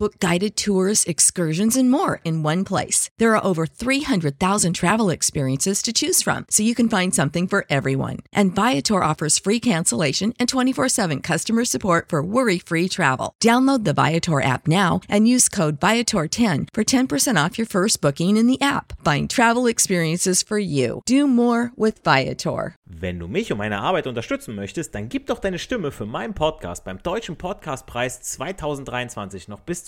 Book guided tours, excursions, and more in one place. There are over 300,000 travel experiences to choose from, so you can find something for everyone. And Viator offers free cancellation and 24 7 customer support for worry free travel. Download the Viator app now and use code Viator10 for 10% off your first booking in the app. Find travel experiences for you. Do more with Viator. Wenn du mich und meine Arbeit unterstützen möchtest, dann gib doch deine Stimme für meinen Podcast beim Deutschen Podcastpreis 2023 noch bis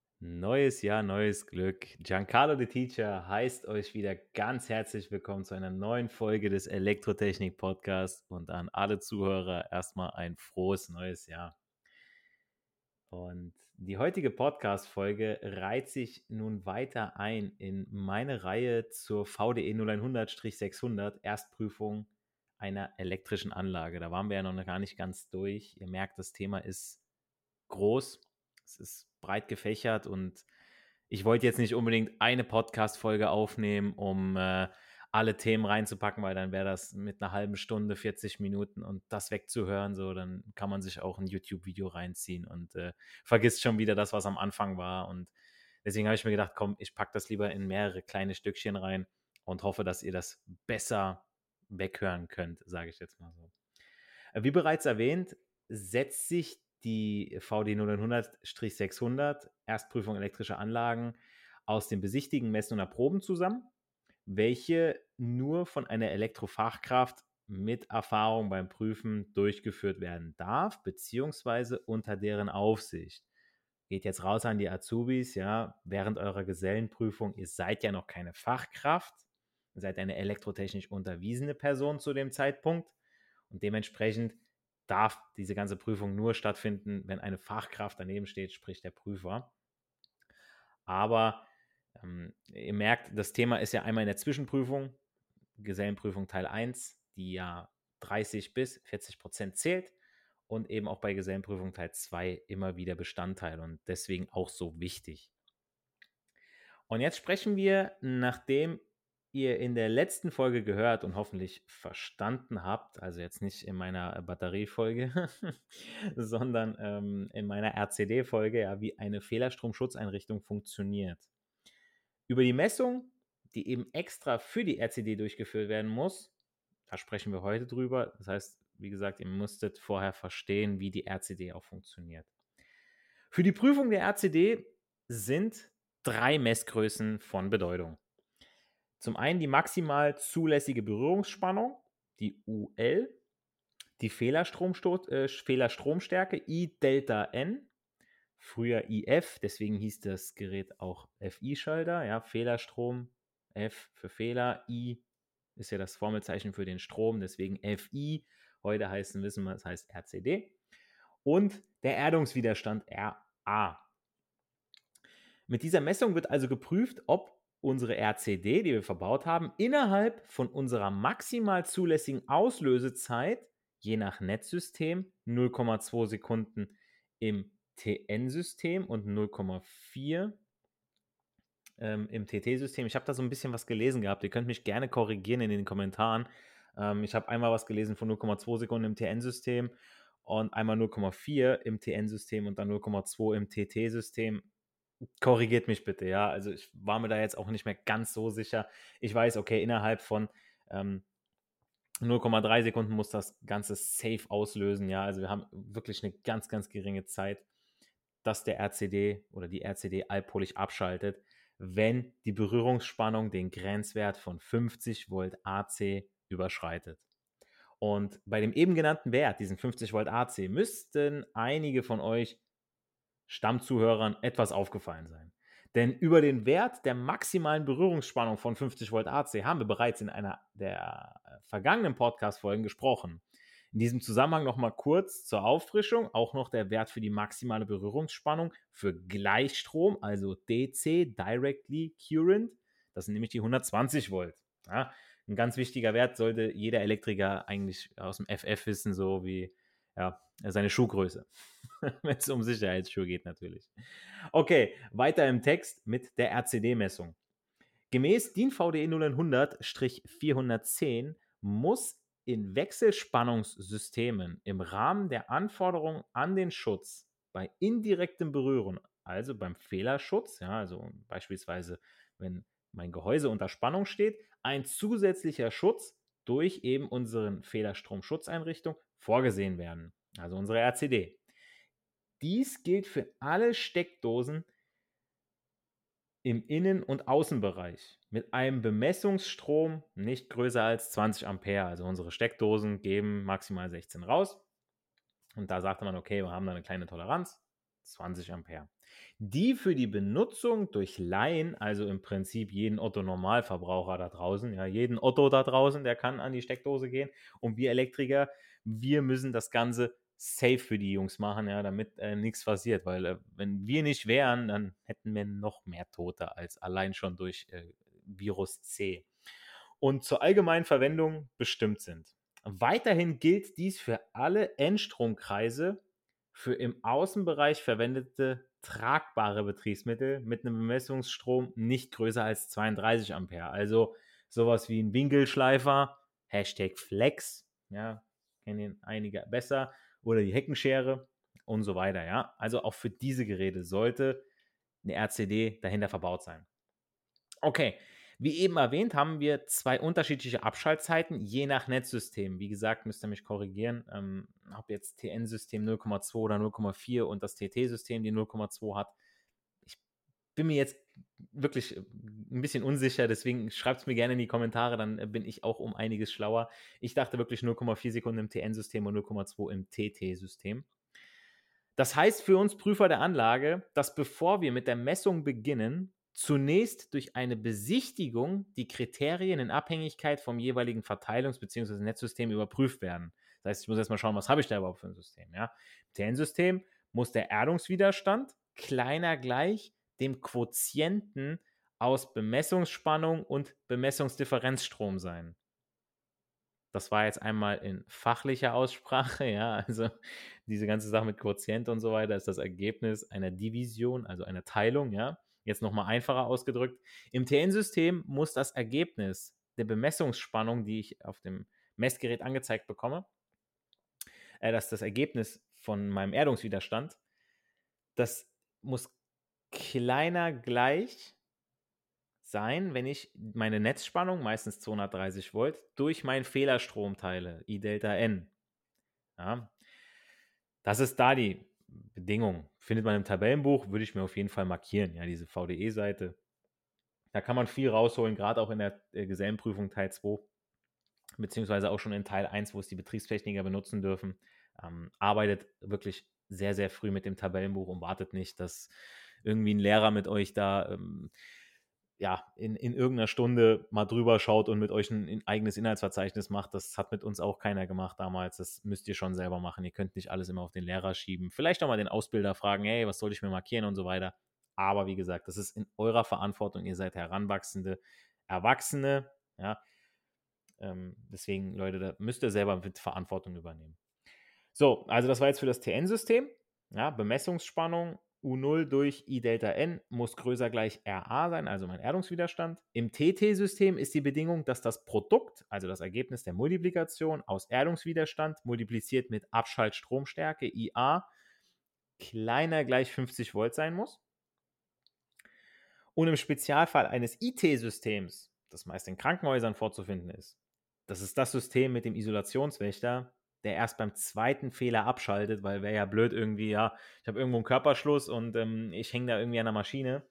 Neues Jahr, neues Glück. Giancarlo the Teacher heißt euch wieder ganz herzlich willkommen zu einer neuen Folge des Elektrotechnik Podcasts und an alle Zuhörer erstmal ein frohes neues Jahr. Und die heutige Podcast-Folge reiht sich nun weiter ein in meine Reihe zur VDE 0100-600 Erstprüfung einer elektrischen Anlage. Da waren wir ja noch gar nicht ganz durch. Ihr merkt, das Thema ist groß. Es ist breit gefächert und ich wollte jetzt nicht unbedingt eine Podcast-Folge aufnehmen, um äh, alle Themen reinzupacken, weil dann wäre das mit einer halben Stunde, 40 Minuten und das wegzuhören, so, dann kann man sich auch ein YouTube-Video reinziehen und äh, vergisst schon wieder das, was am Anfang war. Und deswegen habe ich mir gedacht, komm, ich packe das lieber in mehrere kleine Stückchen rein und hoffe, dass ihr das besser weghören könnt, sage ich jetzt mal so. Äh, wie bereits erwähnt, setzt sich die VD 0900-600 Erstprüfung elektrischer Anlagen aus dem Besichtigen, Messen und Erproben zusammen, welche nur von einer Elektrofachkraft mit Erfahrung beim Prüfen durchgeführt werden darf, beziehungsweise unter deren Aufsicht. Geht jetzt raus an die Azubis, ja, während eurer Gesellenprüfung, ihr seid ja noch keine Fachkraft, ihr seid eine elektrotechnisch unterwiesene Person zu dem Zeitpunkt und dementsprechend darf diese ganze Prüfung nur stattfinden, wenn eine Fachkraft daneben steht, sprich der Prüfer. Aber ähm, ihr merkt, das Thema ist ja einmal in der Zwischenprüfung, Gesellenprüfung Teil 1, die ja 30 bis 40 Prozent zählt und eben auch bei Gesellenprüfung Teil 2 immer wieder Bestandteil und deswegen auch so wichtig. Und jetzt sprechen wir, nachdem ihr in der letzten Folge gehört und hoffentlich verstanden habt, also jetzt nicht in meiner Batteriefolge, sondern ähm, in meiner RCD-Folge, ja, wie eine Fehlerstromschutzeinrichtung funktioniert. Über die Messung, die eben extra für die RCD durchgeführt werden muss, da sprechen wir heute drüber. Das heißt, wie gesagt, ihr müsstet vorher verstehen, wie die RCD auch funktioniert. Für die Prüfung der RCD sind drei Messgrößen von Bedeutung. Zum einen die maximal zulässige Berührungsspannung, die UL, die äh, Fehlerstromstärke I Delta N, früher IF, deswegen hieß das Gerät auch FI-Schalter, ja, Fehlerstrom, F für Fehler, I ist ja das Formelzeichen für den Strom, deswegen FI. Heute heißen, wissen wir, es heißt RCD. Und der Erdungswiderstand RA. Mit dieser Messung wird also geprüft, ob unsere RCD, die wir verbaut haben, innerhalb von unserer maximal zulässigen Auslösezeit, je nach Netzsystem, 0,2 Sekunden im TN-System und 0,4 ähm, im TT-System. Ich habe da so ein bisschen was gelesen gehabt. Ihr könnt mich gerne korrigieren in den Kommentaren. Ähm, ich habe einmal was gelesen von 0,2 Sekunden im TN-System und einmal 0,4 im TN-System und dann 0,2 im TT-System. Korrigiert mich bitte, ja. Also ich war mir da jetzt auch nicht mehr ganz so sicher. Ich weiß, okay, innerhalb von ähm, 0,3 Sekunden muss das Ganze safe auslösen, ja. Also wir haben wirklich eine ganz, ganz geringe Zeit, dass der RCD oder die RCD allpolig abschaltet wenn die Berührungsspannung den Grenzwert von 50 Volt AC überschreitet. Und bei dem eben genannten Wert, diesen 50 Volt AC, müssten einige von euch Stammzuhörern etwas aufgefallen sein. Denn über den Wert der maximalen Berührungsspannung von 50 Volt AC haben wir bereits in einer der vergangenen Podcast-Folgen gesprochen. In diesem Zusammenhang nochmal kurz zur Auffrischung auch noch der Wert für die maximale Berührungsspannung für Gleichstrom, also DC, Directly Current. Das sind nämlich die 120 Volt. Ja, ein ganz wichtiger Wert sollte jeder Elektriker eigentlich aus dem FF wissen, so wie ja, seine Schuhgröße. Wenn es um Sicherheitsschuhe geht, natürlich. Okay, weiter im Text mit der RCD-Messung. Gemäß DIN VDE 0100-410 muss in Wechselspannungssystemen im Rahmen der Anforderungen an den Schutz bei indirektem Berühren, also beim Fehlerschutz, ja, also beispielsweise, wenn mein Gehäuse unter Spannung steht, ein zusätzlicher Schutz durch eben unseren Fehlerstromschutzeinrichtung vorgesehen werden, also unsere RCD. Dies gilt für alle Steckdosen im Innen- und Außenbereich mit einem Bemessungsstrom nicht größer als 20 Ampere. Also unsere Steckdosen geben maximal 16 raus. Und da sagte man, okay, wir haben da eine kleine Toleranz, 20 Ampere. Die für die Benutzung durch Laien, also im Prinzip jeden Otto-Normalverbraucher da draußen, ja, jeden Otto da draußen, der kann an die Steckdose gehen. Und wir Elektriker, wir müssen das Ganze safe für die Jungs machen, ja, damit äh, nichts passiert. Weil äh, wenn wir nicht wären, dann hätten wir noch mehr Tote als allein schon durch äh, Virus C. Und zur allgemeinen Verwendung bestimmt sind. Weiterhin gilt dies für alle Endstromkreise für im Außenbereich verwendete tragbare Betriebsmittel mit einem Bemessungsstrom nicht größer als 32 Ampere. Also sowas wie ein Winkelschleifer, Hashtag Flex, ja, kennen einige besser, oder die Heckenschere und so weiter. Ja, also auch für diese Geräte sollte eine RCD dahinter verbaut sein. Okay, wie eben erwähnt, haben wir zwei unterschiedliche Abschaltzeiten, je nach Netzsystem. Wie gesagt, müsst ihr mich korrigieren, ähm, ob jetzt TN-System 0,2 oder 0,4 und das TT-System die 0,2 hat. Bin mir jetzt wirklich ein bisschen unsicher, deswegen schreibt es mir gerne in die Kommentare, dann bin ich auch um einiges schlauer. Ich dachte wirklich 0,4 Sekunden im TN-System und 0,2 im TT-System. Das heißt für uns Prüfer der Anlage, dass bevor wir mit der Messung beginnen, zunächst durch eine Besichtigung die Kriterien in Abhängigkeit vom jeweiligen Verteilungs- bzw. Netzsystem überprüft werden. Das heißt, ich muss erstmal schauen, was habe ich da überhaupt für ein System. Ja? Im TN-System muss der Erdungswiderstand kleiner gleich dem Quotienten aus Bemessungsspannung und Bemessungsdifferenzstrom sein. Das war jetzt einmal in fachlicher Aussprache, ja, also diese ganze Sache mit Quotient und so weiter ist das Ergebnis einer Division, also einer Teilung, ja. Jetzt nochmal einfacher ausgedrückt. Im TN-System muss das Ergebnis der Bemessungsspannung, die ich auf dem Messgerät angezeigt bekomme, äh, dass das Ergebnis von meinem Erdungswiderstand, das muss kleiner gleich sein, wenn ich meine Netzspannung, meistens 230 Volt, durch meinen Fehlerstrom teile, I Delta N. Ja. Das ist da die Bedingung. Findet man im Tabellenbuch, würde ich mir auf jeden Fall markieren, ja, diese VDE-Seite. Da kann man viel rausholen, gerade auch in der äh, Gesellenprüfung Teil 2, beziehungsweise auch schon in Teil 1, wo es die Betriebstechniker benutzen dürfen. Ähm, arbeitet wirklich sehr, sehr früh mit dem Tabellenbuch und wartet nicht, dass irgendwie ein Lehrer mit euch da ähm, ja, in, in irgendeiner Stunde mal drüber schaut und mit euch ein, ein, eigenes Inhaltsverzeichnis macht. Das hat mit uns auch keiner gemacht damals. Das müsst ihr schon selber machen. Ihr könnt nicht alles immer auf den Lehrer schieben. Vielleicht auch mal den Ausbilder fragen, hey, was soll ich mir markieren und so weiter. Aber wie gesagt, das ist in eurer Verantwortung. Ihr seid heranwachsende Erwachsene. Ja. Ähm, deswegen, Leute, da müsst ihr selber mit Verantwortung übernehmen. So, also das war jetzt für das TN-System. Ja, Bemessungsspannung U0 durch I Delta N muss größer gleich RA sein, also mein Erdungswiderstand. Im TT-System ist die Bedingung, dass das Produkt, also das Ergebnis der Multiplikation aus Erdungswiderstand multipliziert mit Abschaltstromstärke IA kleiner gleich 50 Volt sein muss. Und im Spezialfall eines IT-Systems, das meist in Krankenhäusern vorzufinden ist, das ist das System mit dem Isolationswächter, der erst beim zweiten Fehler abschaltet, weil wäre ja blöd irgendwie, ja, ich habe irgendwo einen Körperschluss und ähm, ich hänge da irgendwie an der Maschine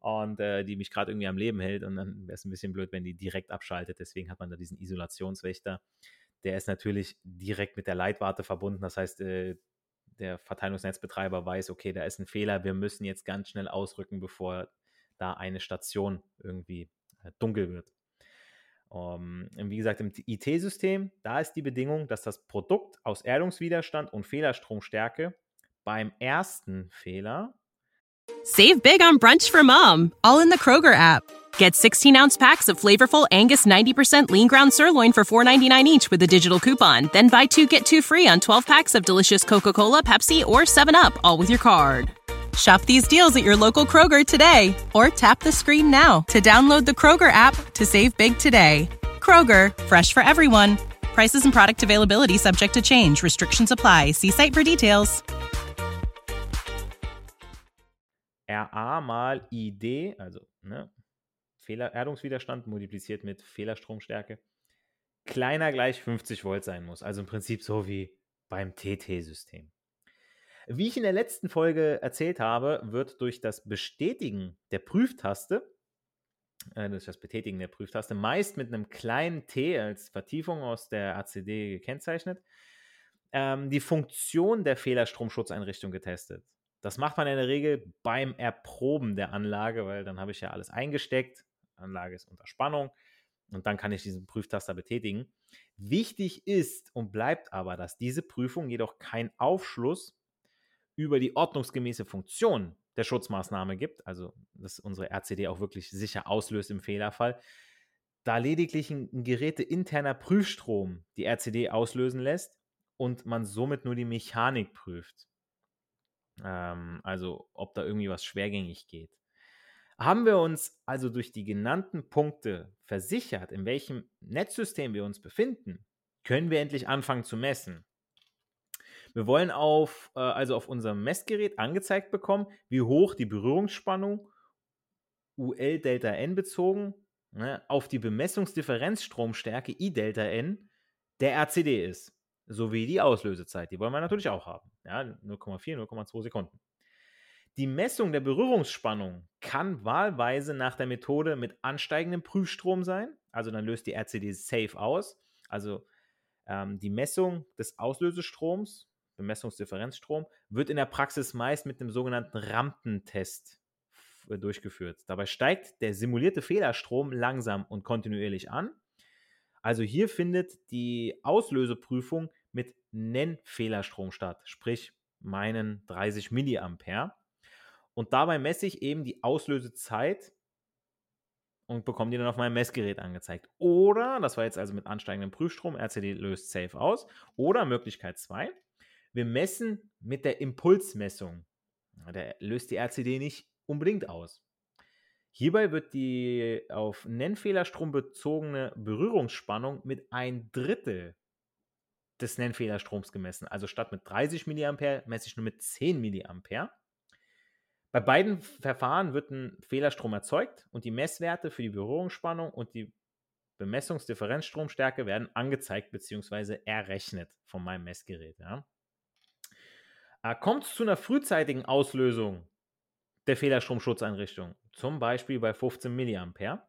und äh, die mich gerade irgendwie am Leben hält und dann wäre es ein bisschen blöd, wenn die direkt abschaltet. Deswegen hat man da diesen Isolationswächter. Der ist natürlich direkt mit der Leitwarte verbunden. Das heißt, äh, der Verteilungsnetzbetreiber weiß, okay, da ist ein Fehler, wir müssen jetzt ganz schnell ausrücken, bevor da eine Station irgendwie äh, dunkel wird. Um, ähm, wie gesagt, im IT-System, da ist die Bedingung, dass das Produkt aus Erdungswiderstand und Fehlerstromstärke beim ersten Fehler Save big on brunch for mom, all in the Kroger app. Get 16 ounce packs of flavorful Angus 90% lean ground sirloin for $4.99 each with a digital coupon. Then buy two get two free on 12 packs of delicious Coca Cola, Pepsi, or 7UP, all with your card. Shop these deals at your local Kroger today or tap the screen now to download the Kroger app to save big today. Kroger, fresh for everyone. Prices and product availability subject to change. Restrictions apply. See site for details. RA mal ID, also ne, Fehler, Erdungswiderstand multipliziert mit Fehlerstromstärke, kleiner gleich 50 Volt sein muss. Also im Prinzip so wie beim TT-System. Wie ich in der letzten Folge erzählt habe, wird durch das Bestätigen der Prüftaste, äh, durch das Betätigen der Prüftaste, meist mit einem kleinen T als Vertiefung aus der ACD gekennzeichnet, ähm, die Funktion der Fehlerstromschutzeinrichtung getestet. Das macht man in der Regel beim Erproben der Anlage, weil dann habe ich ja alles eingesteckt, Anlage ist unter Spannung und dann kann ich diesen Prüftaster betätigen. Wichtig ist und bleibt aber, dass diese Prüfung jedoch keinen Aufschluss über die ordnungsgemäße Funktion der Schutzmaßnahme gibt, also dass unsere RCD auch wirklich sicher auslöst im Fehlerfall, da lediglich ein, ein geräteinterner Prüfstrom die RCD auslösen lässt und man somit nur die Mechanik prüft. Ähm, also ob da irgendwie was schwergängig geht. Haben wir uns also durch die genannten Punkte versichert, in welchem Netzsystem wir uns befinden, können wir endlich anfangen zu messen. Wir wollen auf, äh, also auf unserem Messgerät angezeigt bekommen, wie hoch die Berührungsspannung UL Delta N bezogen ne, auf die Bemessungsdifferenzstromstärke I Delta N der RCD ist, sowie die Auslösezeit. Die wollen wir natürlich auch haben. Ja, 0,4, 0,2 Sekunden. Die Messung der Berührungsspannung kann wahlweise nach der Methode mit ansteigendem Prüfstrom sein. Also dann löst die RCD safe aus. Also ähm, die Messung des Auslösestroms Bemessungsdifferenzstrom, wird in der Praxis meist mit einem sogenannten Rampentest äh, durchgeführt. Dabei steigt der simulierte Fehlerstrom langsam und kontinuierlich an. Also hier findet die Auslöseprüfung mit Nennfehlerstrom statt, sprich meinen 30 Milliampere. Und dabei messe ich eben die Auslösezeit und bekomme die dann auf meinem Messgerät angezeigt. Oder, das war jetzt also mit ansteigendem Prüfstrom, RCD löst safe aus. Oder Möglichkeit 2, wir messen mit der Impulsmessung. Der löst die RCD nicht unbedingt aus. Hierbei wird die auf Nennfehlerstrom bezogene Berührungsspannung mit ein Drittel des Nennfehlerstroms gemessen. Also statt mit 30 mA messe ich nur mit 10 mA. Bei beiden Verfahren wird ein Fehlerstrom erzeugt und die Messwerte für die Berührungsspannung und die Bemessungsdifferenzstromstärke werden angezeigt bzw. errechnet von meinem Messgerät. Ja. Äh, kommt es zu einer frühzeitigen Auslösung der Fehlerstromschutzeinrichtung, zum Beispiel bei 15 mA,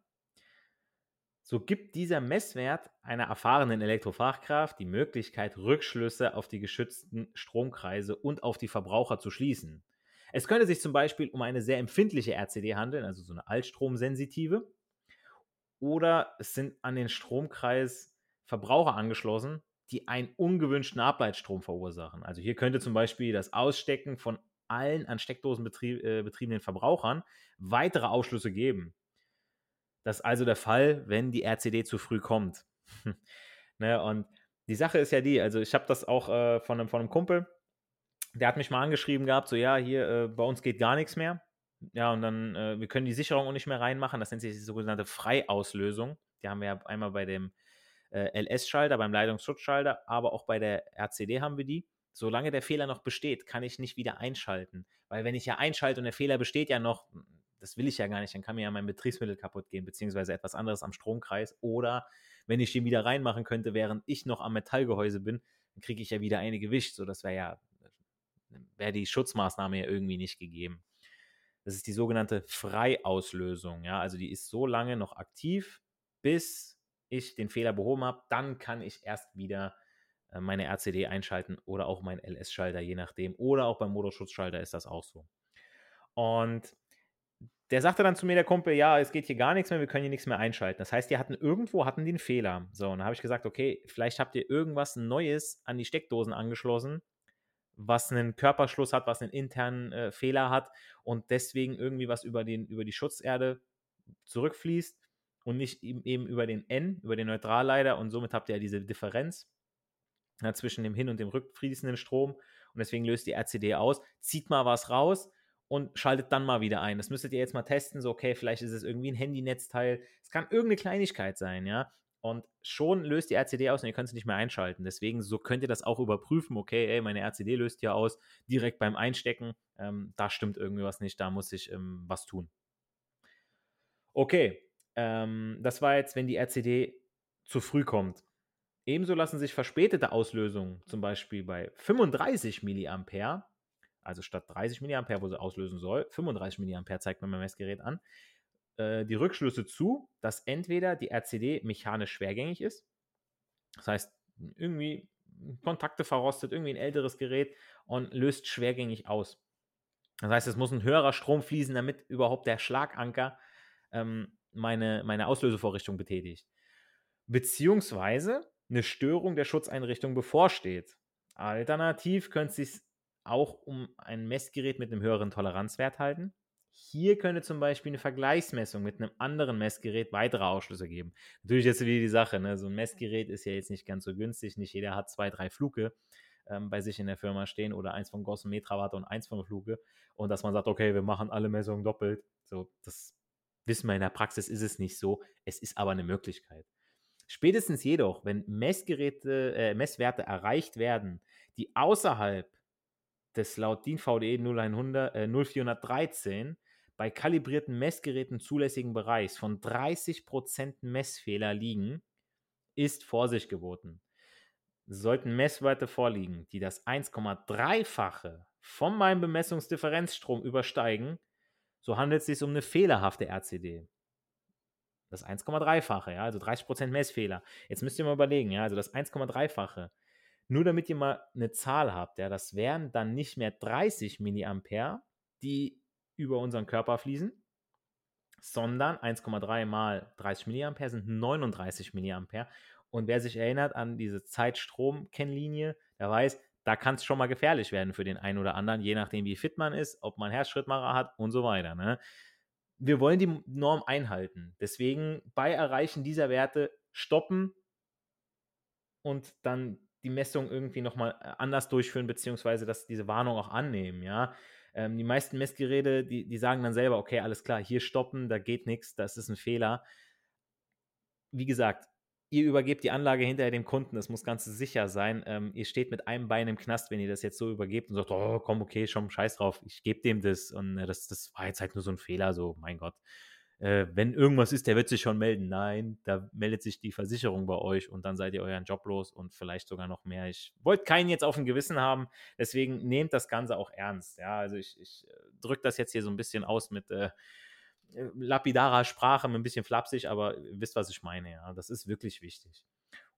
so gibt dieser Messwert einer erfahrenen Elektrofachkraft die Möglichkeit, Rückschlüsse auf die geschützten Stromkreise und auf die Verbraucher zu schließen. Es könnte sich zum Beispiel um eine sehr empfindliche RCD handeln, also so eine Altstromsensitive. Oder es sind an den Stromkreis Verbraucher angeschlossen, die einen ungewünschten Ableitstrom verursachen. Also hier könnte zum Beispiel das Ausstecken von allen an Steckdosen betrieb, äh, betriebenen Verbrauchern weitere Ausschlüsse geben. Das ist also der Fall, wenn die RCD zu früh kommt. ne, und die Sache ist ja die, also ich habe das auch äh, von, einem, von einem Kumpel, der hat mich mal angeschrieben gehabt, so ja, hier äh, bei uns geht gar nichts mehr. Ja, und dann, äh, wir können die Sicherung auch nicht mehr reinmachen. Das nennt sich die sogenannte Freiauslösung. Die haben wir ja einmal bei dem äh, LS-Schalter, beim Leitungsschutzschalter, aber auch bei der RCD haben wir die. Solange der Fehler noch besteht, kann ich nicht wieder einschalten. Weil wenn ich ja einschalte und der Fehler besteht ja noch, das will ich ja gar nicht, dann kann mir ja mein Betriebsmittel kaputt gehen, beziehungsweise etwas anderes am Stromkreis. Oder wenn ich den wieder reinmachen könnte, während ich noch am Metallgehäuse bin, dann kriege ich ja wieder eine gewischt. So, das wäre ja wäre die Schutzmaßnahme ja irgendwie nicht gegeben. Das ist die sogenannte Freiauslösung. Ja, also die ist so lange noch aktiv, bis ich den Fehler behoben habe. Dann kann ich erst wieder äh, meine RCD einschalten oder auch meinen LS-Schalter, je nachdem. Oder auch beim Motorschutzschalter ist das auch so. Und der sagte dann zu mir, der Kumpel, ja, es geht hier gar nichts mehr, wir können hier nichts mehr einschalten. Das heißt, die hatten irgendwo, hatten einen Fehler. So, und dann habe ich gesagt, okay, vielleicht habt ihr irgendwas Neues an die Steckdosen angeschlossen, was einen Körperschluss hat, was einen internen äh, Fehler hat und deswegen irgendwie was über, den, über die Schutzerde zurückfließt und nicht eben über den N, über den Neutralleiter und somit habt ihr ja diese Differenz ja, zwischen dem hin- und dem rückfließenden Strom und deswegen löst die RCD aus, zieht mal was raus und schaltet dann mal wieder ein. Das müsstet ihr jetzt mal testen, so okay, vielleicht ist es irgendwie ein Handynetzteil, es kann irgendeine Kleinigkeit sein, ja, und schon löst die RCD aus und ihr könnt sie nicht mehr einschalten. Deswegen, so könnt ihr das auch überprüfen. Okay, ey, meine RCD löst ja aus, direkt beim Einstecken. Ähm, da stimmt irgendwie was nicht, da muss ich ähm, was tun. Okay, ähm, das war jetzt, wenn die RCD zu früh kommt. Ebenso lassen sich verspätete Auslösungen, zum Beispiel bei 35 mA, also statt 30 mA, wo sie auslösen soll, 35 mA zeigt mir mein Messgerät an, äh, die Rückschlüsse zu, dass entweder die RCD mechanisch schwergängig ist, das heißt, irgendwie Kontakte verrostet, irgendwie ein älteres Gerät und löst schwergängig aus. Das heißt, es muss ein höherer Strom fließen, damit überhaupt der Schlaganker ähm, meine, meine Auslösevorrichtung betätigt. Beziehungsweise eine Störung der Schutzeinrichtung bevorsteht. Alternativ könnte es sich auch um ein Messgerät mit einem höheren Toleranzwert halten. Hier könnte zum Beispiel eine Vergleichsmessung mit einem anderen Messgerät weitere Ausschlüsse geben. Natürlich jetzt wieder die Sache, ne? so ein Messgerät ist ja jetzt nicht ganz so günstig, nicht jeder hat zwei, drei Fluke ähm, bei sich in der Firma stehen oder eins von Gossen Metrawatt und eins von Fluke und dass man sagt, okay, wir machen alle Messungen doppelt. So, das wissen wir in der Praxis ist es nicht so. Es ist aber eine Möglichkeit. Spätestens jedoch, wenn Messgeräte, äh, Messwerte erreicht werden, die außerhalb des laut DIN VDE 0100, äh, 0413 bei kalibrierten Messgeräten zulässigen Bereichs von 30% Messfehler liegen, ist Vorsicht geboten. Sollten Messwerte vorliegen, die das 1,3-fache von meinem Bemessungsdifferenzstrom übersteigen, so handelt es sich um eine fehlerhafte RCD. Das 1,3-fache, ja, also 30% Messfehler. Jetzt müsst ihr mal überlegen, ja, also das 1,3-fache. Nur damit ihr mal eine Zahl habt, ja, das wären dann nicht mehr 30 Milliampere, die über unseren Körper fließen, sondern 1,3 mal 30 mA sind 39 mA. Und wer sich erinnert an diese Zeitstrom-Kennlinie, der weiß, da kann es schon mal gefährlich werden für den einen oder anderen, je nachdem, wie fit man ist, ob man Herzschrittmacher hat und so weiter. Ne? Wir wollen die Norm einhalten. Deswegen bei Erreichen dieser Werte stoppen und dann die Messung irgendwie nochmal äh, anders durchführen, beziehungsweise dass diese Warnung auch annehmen, ja. Ähm, die meisten Messgeräte, die, die sagen dann selber, okay, alles klar, hier stoppen, da geht nichts, das ist ein Fehler. Wie gesagt, ihr übergebt die Anlage hinterher dem Kunden, das muss ganz sicher sein. Ähm, ihr steht mit einem Bein im Knast, wenn ihr das jetzt so übergebt und sagt, oh, komm, okay, schon scheiß drauf, ich gebe dem das und äh, das, das war jetzt halt nur so ein Fehler, so, mein Gott äh, wenn irgendwas ist, der wird sich schon melden. Nein, da meldet sich die Versicherung bei euch und dann seid ihr euren Job los und vielleicht sogar noch mehr. Ich wollte keinen jetzt auf dem Gewissen haben, deswegen nehmt das Ganze auch ernst. Ja, also ich, ich äh, drücke das jetzt hier so ein bisschen aus mit äh, lapidarer Sprache, ein bisschen flapsig, aber wisst, was ich meine. Ja, das ist wirklich wichtig.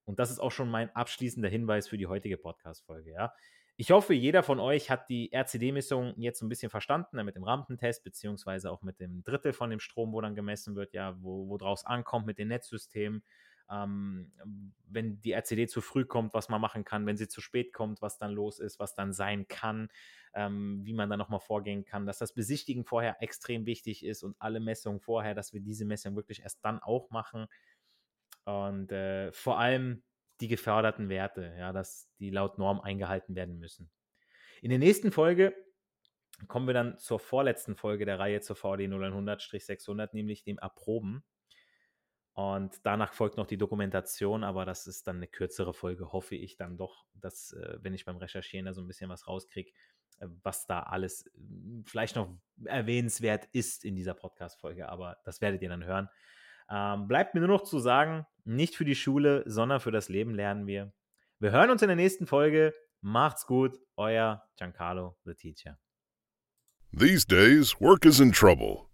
Und das ist auch schon mein abschließender Hinweis für die heutige Podcast-Folge. Ja, Ich hoffe, jeder von euch hat die RCD-Messung jetzt ein bisschen verstanden, mit dem Rampentest, beziehungsweise auch mit dem Drittel von dem Strom, wo dann gemessen wird, ja, wo, wo draus ankommt mit den Netzsystemen. Ähm, wenn die RCD zu früh kommt, was man machen kann, wenn sie zu spät kommt, was dann los ist, was dann sein kann, ähm, wie man dann nochmal vorgehen kann, dass das Besichtigen vorher extrem wichtig ist und alle Messungen vorher, dass wir diese Messung wirklich erst dann auch machen. Und äh, vor allem die geförderten Werte, ja, dass die laut Norm eingehalten werden müssen. In der nächsten Folge kommen wir dann zur vorletzten Folge der Reihe zur VD 0100-600, nämlich dem Erproben. Und danach folgt noch die Dokumentation, aber das ist dann eine kürzere Folge, hoffe ich dann doch, dass, äh, wenn ich beim Recherchieren da so ein bisschen was rauskriege, äh, was da alles äh, vielleicht noch erwähnenswert ist in dieser Podcast-Folge, aber das werdet ihr dann hören. Ähm, bleibt mir nur noch zu sagen, nicht für die Schule, sondern für das Leben lernen wir. Wir hören uns in der nächsten Folge. Macht's gut, euer Giancarlo, the teacher. These days, work is in trouble.